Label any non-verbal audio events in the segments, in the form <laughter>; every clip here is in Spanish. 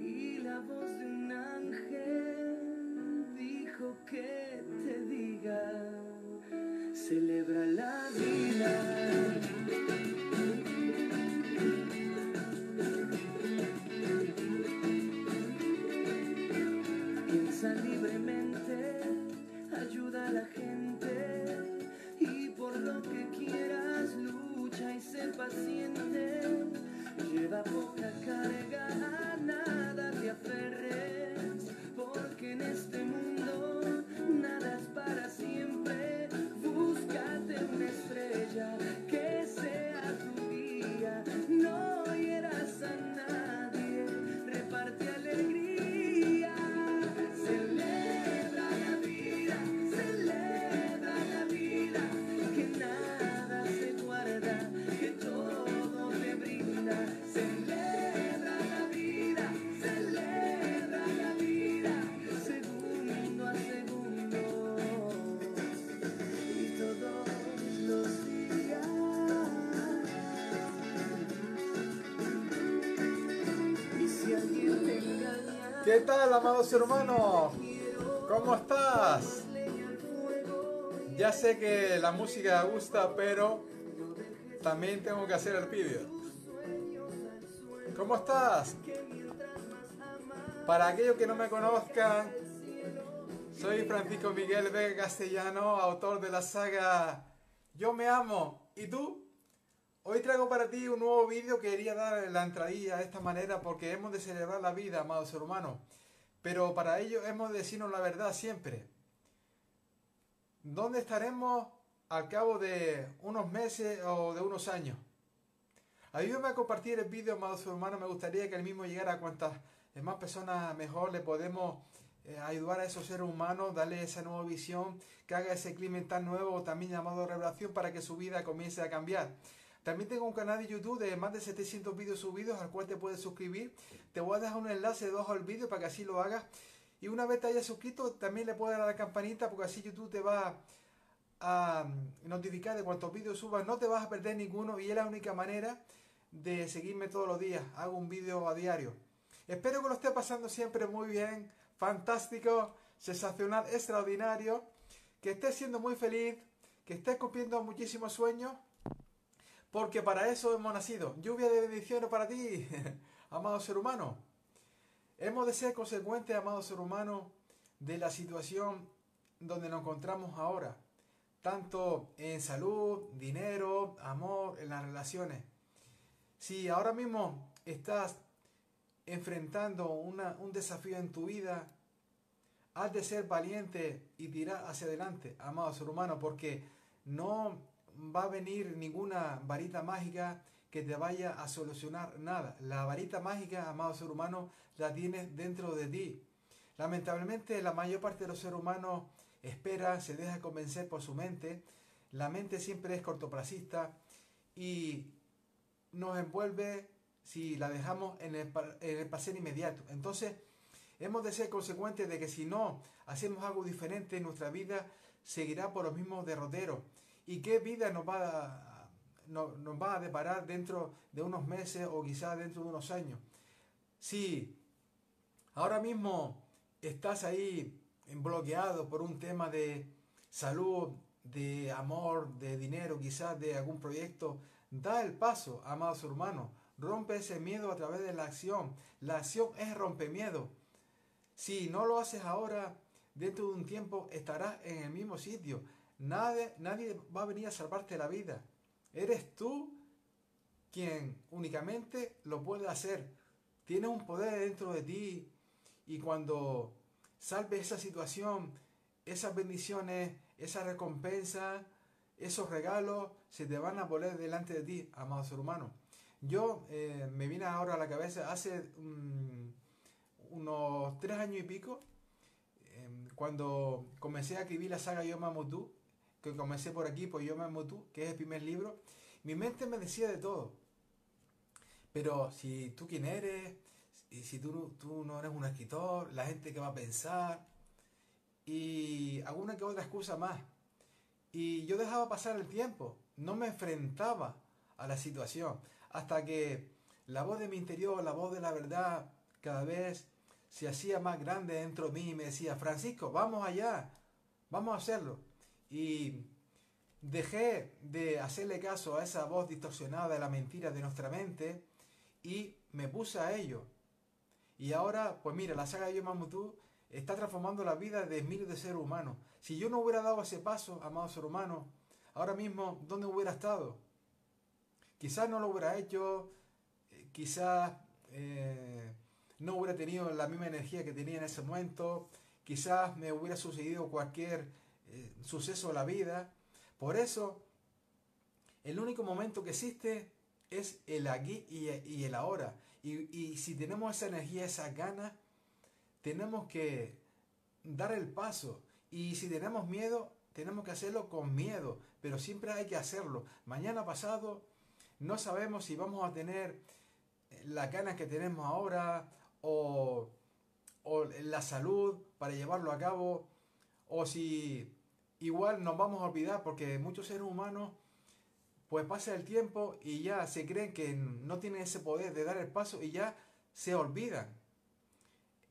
y la voz de un ángel dijo que te diga, celebra la ¿Qué tal, amado ser humano? ¿Cómo estás? Ya sé que la música gusta, pero también tengo que hacer el vídeo. ¿Cómo estás? Para aquellos que no me conozcan, soy Francisco Miguel Vega Castellano, autor de la saga Yo me amo. ¿Y tú? Hoy traigo para ti un nuevo vídeo que quería dar la entradilla de esta manera porque hemos de celebrar la vida, amado ser humano. Pero para ello hemos de decirnos la verdad siempre. ¿Dónde estaremos al cabo de unos meses o de unos años? Ayúdame a compartir el vídeo, amado ser humano. Me gustaría que el mismo llegara a cuantas más personas mejor le podemos eh, ayudar a esos seres humanos, darle esa nueva visión, que haga ese clima tan nuevo, también llamado revelación, para que su vida comience a cambiar. También tengo un canal de YouTube de más de 700 vídeos subidos al cual te puedes suscribir. Te voy a dejar un enlace debajo del vídeo para que así lo hagas. Y una vez te hayas suscrito, también le puedes dar a la campanita porque así YouTube te va a notificar de cuántos vídeos subas. No te vas a perder ninguno y es la única manera de seguirme todos los días. Hago un vídeo a diario. Espero que lo esté pasando siempre muy bien, fantástico, sensacional, extraordinario. Que estés siendo muy feliz, que estés cumpliendo muchísimos sueños. Porque para eso hemos nacido. Lluvia de bendiciones para ti, <laughs> amado ser humano. Hemos de ser consecuentes, amado ser humano, de la situación donde nos encontramos ahora. Tanto en salud, dinero, amor, en las relaciones. Si ahora mismo estás enfrentando una- un desafío en tu vida, has de ser valiente y tirar hacia adelante, amado ser humano, porque no va a venir ninguna varita mágica que te vaya a solucionar nada. La varita mágica, amado ser humano, la tienes dentro de ti. Lamentablemente, la mayor parte de los seres humanos espera, se deja convencer por su mente. La mente siempre es cortoplacista y nos envuelve si la dejamos en el, en el placer inmediato. Entonces, hemos de ser consecuentes de que si no hacemos algo diferente, nuestra vida seguirá por los mismos derroteros. ¿Y qué vida nos va a, no- nos va a deparar dentro de unos meses o quizás dentro de unos años? Si ahora mismo estás ahí bloqueado por un tema de salud, de amor, de dinero, quizás de algún proyecto, da el paso, amado ser humano. Rompe ese miedo a través de la acción. La acción es rompemiedo. Si no lo haces ahora, dentro de un tiempo estarás en el mismo sitio. Nadie, nadie va a venir a salvarte la vida. Eres tú quien únicamente lo puede hacer. Tienes un poder dentro de ti y cuando salves esa situación, esas bendiciones, esa recompensa, esos regalos se te van a poner delante de ti, amado ser humano. Yo eh, me vine ahora a la cabeza hace mm, unos tres años y pico, eh, cuando comencé a escribir la saga Yo me amo tú, que comencé por aquí, por Yo me amo tú, que es el primer libro, mi mente me decía de todo. Pero si tú quién eres, y si tú, tú no eres un escritor, la gente que va a pensar, y alguna que otra excusa más. Y yo dejaba pasar el tiempo, no me enfrentaba a la situación, hasta que la voz de mi interior, la voz de la verdad, cada vez se hacía más grande dentro de mí y me decía, Francisco, vamos allá, vamos a hacerlo. Y dejé de hacerle caso a esa voz distorsionada de la mentira de nuestra mente y me puse a ello. Y ahora, pues mira, la saga de Yo Mamutú está transformando la vida de miles de seres humanos. Si yo no hubiera dado ese paso, amado ser humano, ahora mismo, ¿dónde hubiera estado? Quizás no lo hubiera hecho, eh, quizás eh, no hubiera tenido la misma energía que tenía en ese momento, quizás me hubiera sucedido cualquier eh, suceso de la vida. Por eso, el único momento que existe es el aquí y, el ahora. Y, si tenemos esa energía, esa ganas, tenemos que dar el paso. Y si tenemos miedo, tenemos que hacerlo con miedo, pero siempre hay que hacerlo. Mañana pasado no sabemos si vamos a tener las ganas que tenemos ahora o, o la salud para llevarlo a cabo o si igual nos vamos a olvidar porque muchos seres humanos pues pasa el tiempo y ya se creen que no tienen ese poder de dar el paso y ya se olvidan.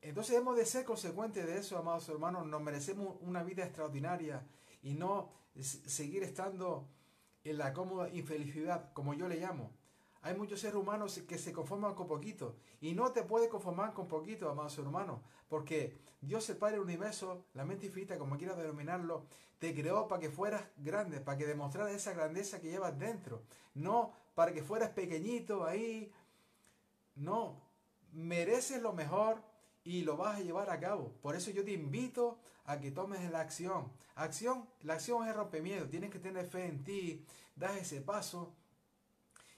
Entonces hemos de ser consecuentes de eso, amados hermanos. Nos merecemos una vida extraordinaria y no seguir estando en la cómoda infelicidad, como yo le llamo. Hay muchos seres humanos que se conforman con poquito y no te puedes conformar con poquito, amados hermanos, porque Dios el Padre del Universo, la mente infinita, como quieras denominarlo, te creó para que fueras grande, para que demostraras esa grandeza que llevas dentro, no para que fueras pequeñito ahí. No, mereces lo mejor y lo vas a llevar a cabo. Por eso yo te invito a que tomes la acción. Acción, la acción es romper miedo. Tienes que tener fe en ti, das ese paso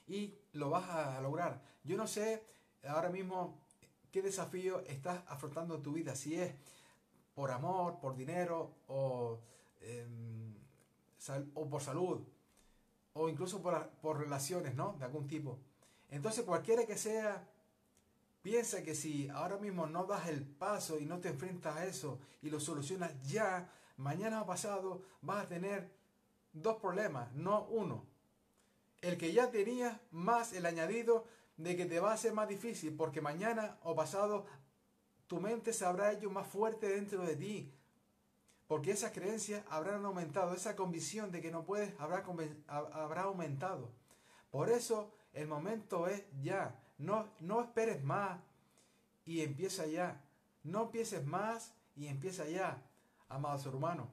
y lo vas a lograr. Yo no sé ahora mismo qué desafío estás afrontando en tu vida, si es por amor, por dinero o, em, o por salud o incluso por, por relaciones, ¿no? De algún tipo. Entonces cualquiera que sea Piensa que si ahora mismo no das el paso y no te enfrentas a eso y lo solucionas ya, mañana o pasado vas a tener dos problemas, no uno el que ya tenías más el añadido de que te va a ser más difícil porque mañana o pasado tu mente se habrá hecho más fuerte dentro de ti. Porque esas creencias habrán aumentado, esa convicción de que no puedes habrá, habrá aumentado. Por eso el momento es ya. No, no esperes más y empieza ya. No empieces más y empieza ya, amados hermanos.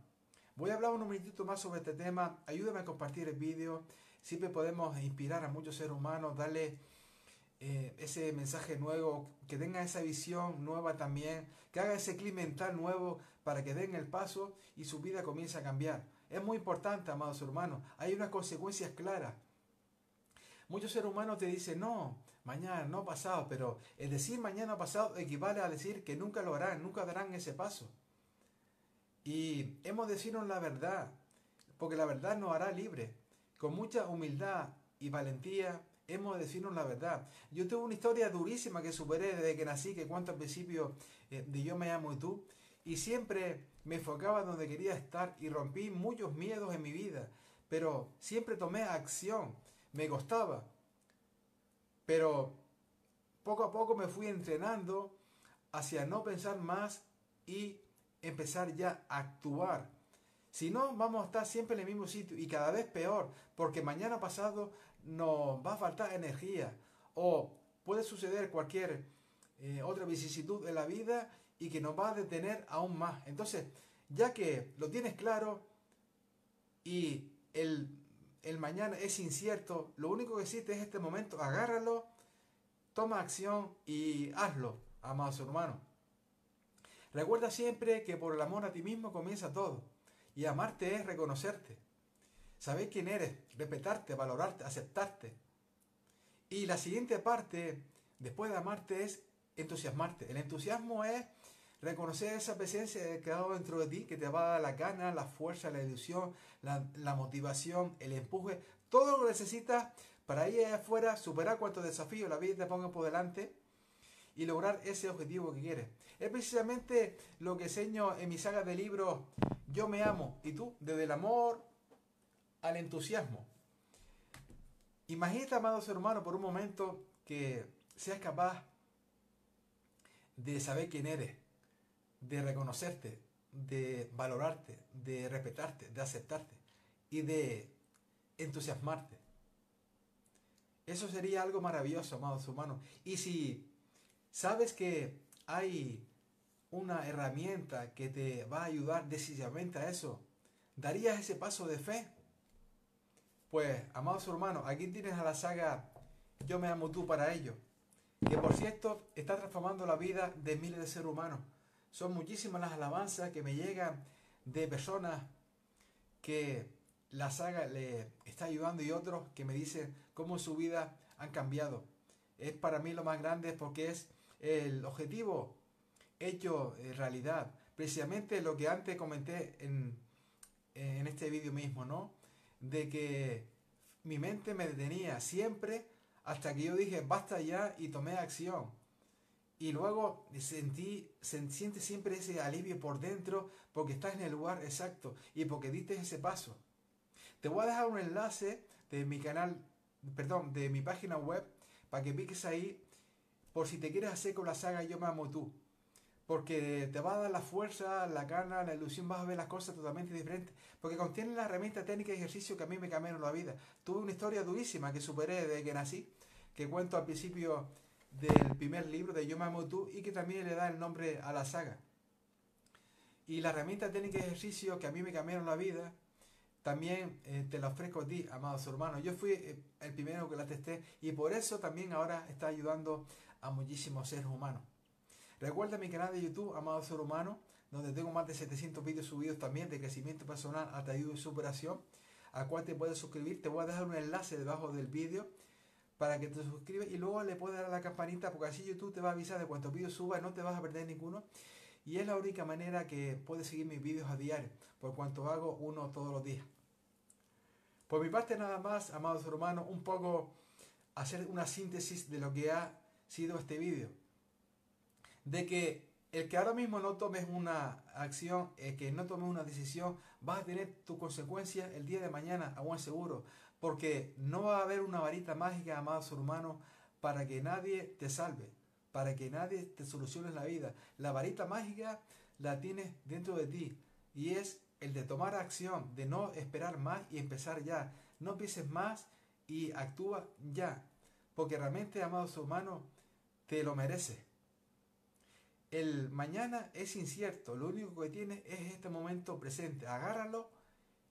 Voy a hablar un minutito más sobre este tema. Ayúdame a compartir el vídeo. Siempre podemos inspirar a muchos seres humanos, darle eh, ese mensaje nuevo, que tenga esa visión nueva también, que haga ese clic mental nuevo para que den el paso y su vida comience a cambiar. Es muy importante, amados hermanos. Hay unas consecuencias claras. Muchos seres humanos te dicen, no, mañana, no pasado, pero el decir mañana pasado equivale a decir que nunca lo harán, nunca darán ese paso. Y hemos de decirnos la verdad, porque la verdad nos hará libre con mucha humildad y valentía hemos de decirnos la verdad. Yo tuve una historia durísima que superé desde que nací, que cuento al principio eh, de Yo me amo y tú, y siempre me enfocaba donde quería estar y rompí muchos miedos en mi vida, pero siempre tomé acción, me costaba, pero poco a poco me fui entrenando hacia no pensar más y empezar ya a actuar si no, vamos a estar siempre en el mismo sitio y cada vez peor, porque mañana pasado nos va a faltar energía o puede suceder cualquier eh, otra vicisitud en la vida y que nos va a detener aún más. Entonces, ya que lo tienes claro y el, el mañana es incierto, lo único que existe es este momento, agárralo, toma acción y hazlo, amados hermanos. Recuerda siempre que por el amor a ti mismo comienza todo. Y amarte es reconocerte, saber quién eres, respetarte, valorarte, aceptarte. Y la siguiente parte, después de amarte, es entusiasmarte. El entusiasmo es reconocer esa presencia que ha quedado dentro de ti, que te va a dar la gana, la fuerza, la ilusión, la, la motivación, el empuje, todo lo que necesitas para ir afuera, superar cuantos desafíos la vida te ponga por delante y lograr ese objetivo que quieres. Es precisamente lo que enseño en mi saga de libros Yo me amo y tú, desde el amor al entusiasmo. Imagínate, amados hermanos, por un momento que que seas capaz de saber quién eres, de reconocerte, de valorarte, de respetarte, de aceptarte y de entusiasmarte. Eso sería algo maravilloso, amados humanos. Y si sabes que hay una herramienta que te va a ayudar decisivamente a eso, ¿darías ese paso de fe? Pues, amados hermanos, aquí tienes a la saga Yo me amo tú para ello, que por cierto está transformando la vida de miles de seres humanos. Son muchísimas las alabanzas que me llegan de personas que la saga le está ayudando y otros que me dicen cómo su vida han cambiado. Es para mí lo más grande porque es el objetivo hecho realidad. Precisamente lo que antes comenté en, en este vídeo mismo, ¿no? De que mi mente me detenía siempre hasta que yo dije basta ya y tomé acción. Y luego sentí, se siente siempre ese alivio por dentro porque estás en el lugar exacto y porque diste ese paso. Te voy a dejar un enlace de mi canal, perdón, de mi página web para que piques ahí por si te quieres hacer con la saga Yo me amo tú. Porque te va a dar la fuerza, la gana, la ilusión, vas a ver las cosas totalmente diferentes. Porque contiene la herramienta técnica y ejercicio que a mí me cambiaron la vida. Tuve una historia durísima que superé desde que nací, que cuento al principio del primer libro de Yo me amo tú y que también le da el nombre a la saga. Y la herramienta técnica y ejercicio que a mí me cambiaron la vida, también eh, te la ofrezco a ti, amados hermanos. Yo fui eh, el primero que la testé y por eso también ahora está ayudando a muchísimos seres humanos. Recuerda mi canal de YouTube, Amado Ser Humano, donde tengo más de 700 vídeos subidos también de crecimiento personal, ayuda y superación, a cual te puedes suscribir. Te voy a dejar un enlace debajo del vídeo para que te suscribas y luego le puedes dar a la campanita porque así YouTube te va a avisar de cuántos vídeos suba y no te vas a perder ninguno. Y es la única manera que puedes seguir mis vídeos a diario, por cuanto hago uno todos los días. Por mi parte nada más, amados hermanos, un poco hacer una síntesis de lo que ha sido este vídeo de que el que ahora mismo no tomes una acción, el que no tomes una decisión, vas a tener tu consecuencia el día de mañana, a buen seguro, porque no va a haber una varita mágica, amados hermanos, para que nadie te salve, para que nadie te solucione la vida. La varita mágica la tienes dentro de ti y es el de tomar acción, de no esperar más y empezar ya. No pienses más y actúa ya, porque realmente, amados hermanos, te lo mereces. El mañana es incierto, lo único que tiene es este momento presente. Agárralo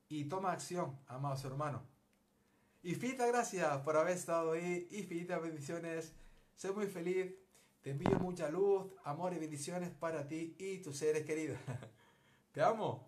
y toma acción, amados hermanos. Infinita gracias por haber estado ahí, infinitas bendiciones. Sé muy feliz, te envío mucha luz, amor y bendiciones para ti y tus seres queridos. <laughs> Te amo.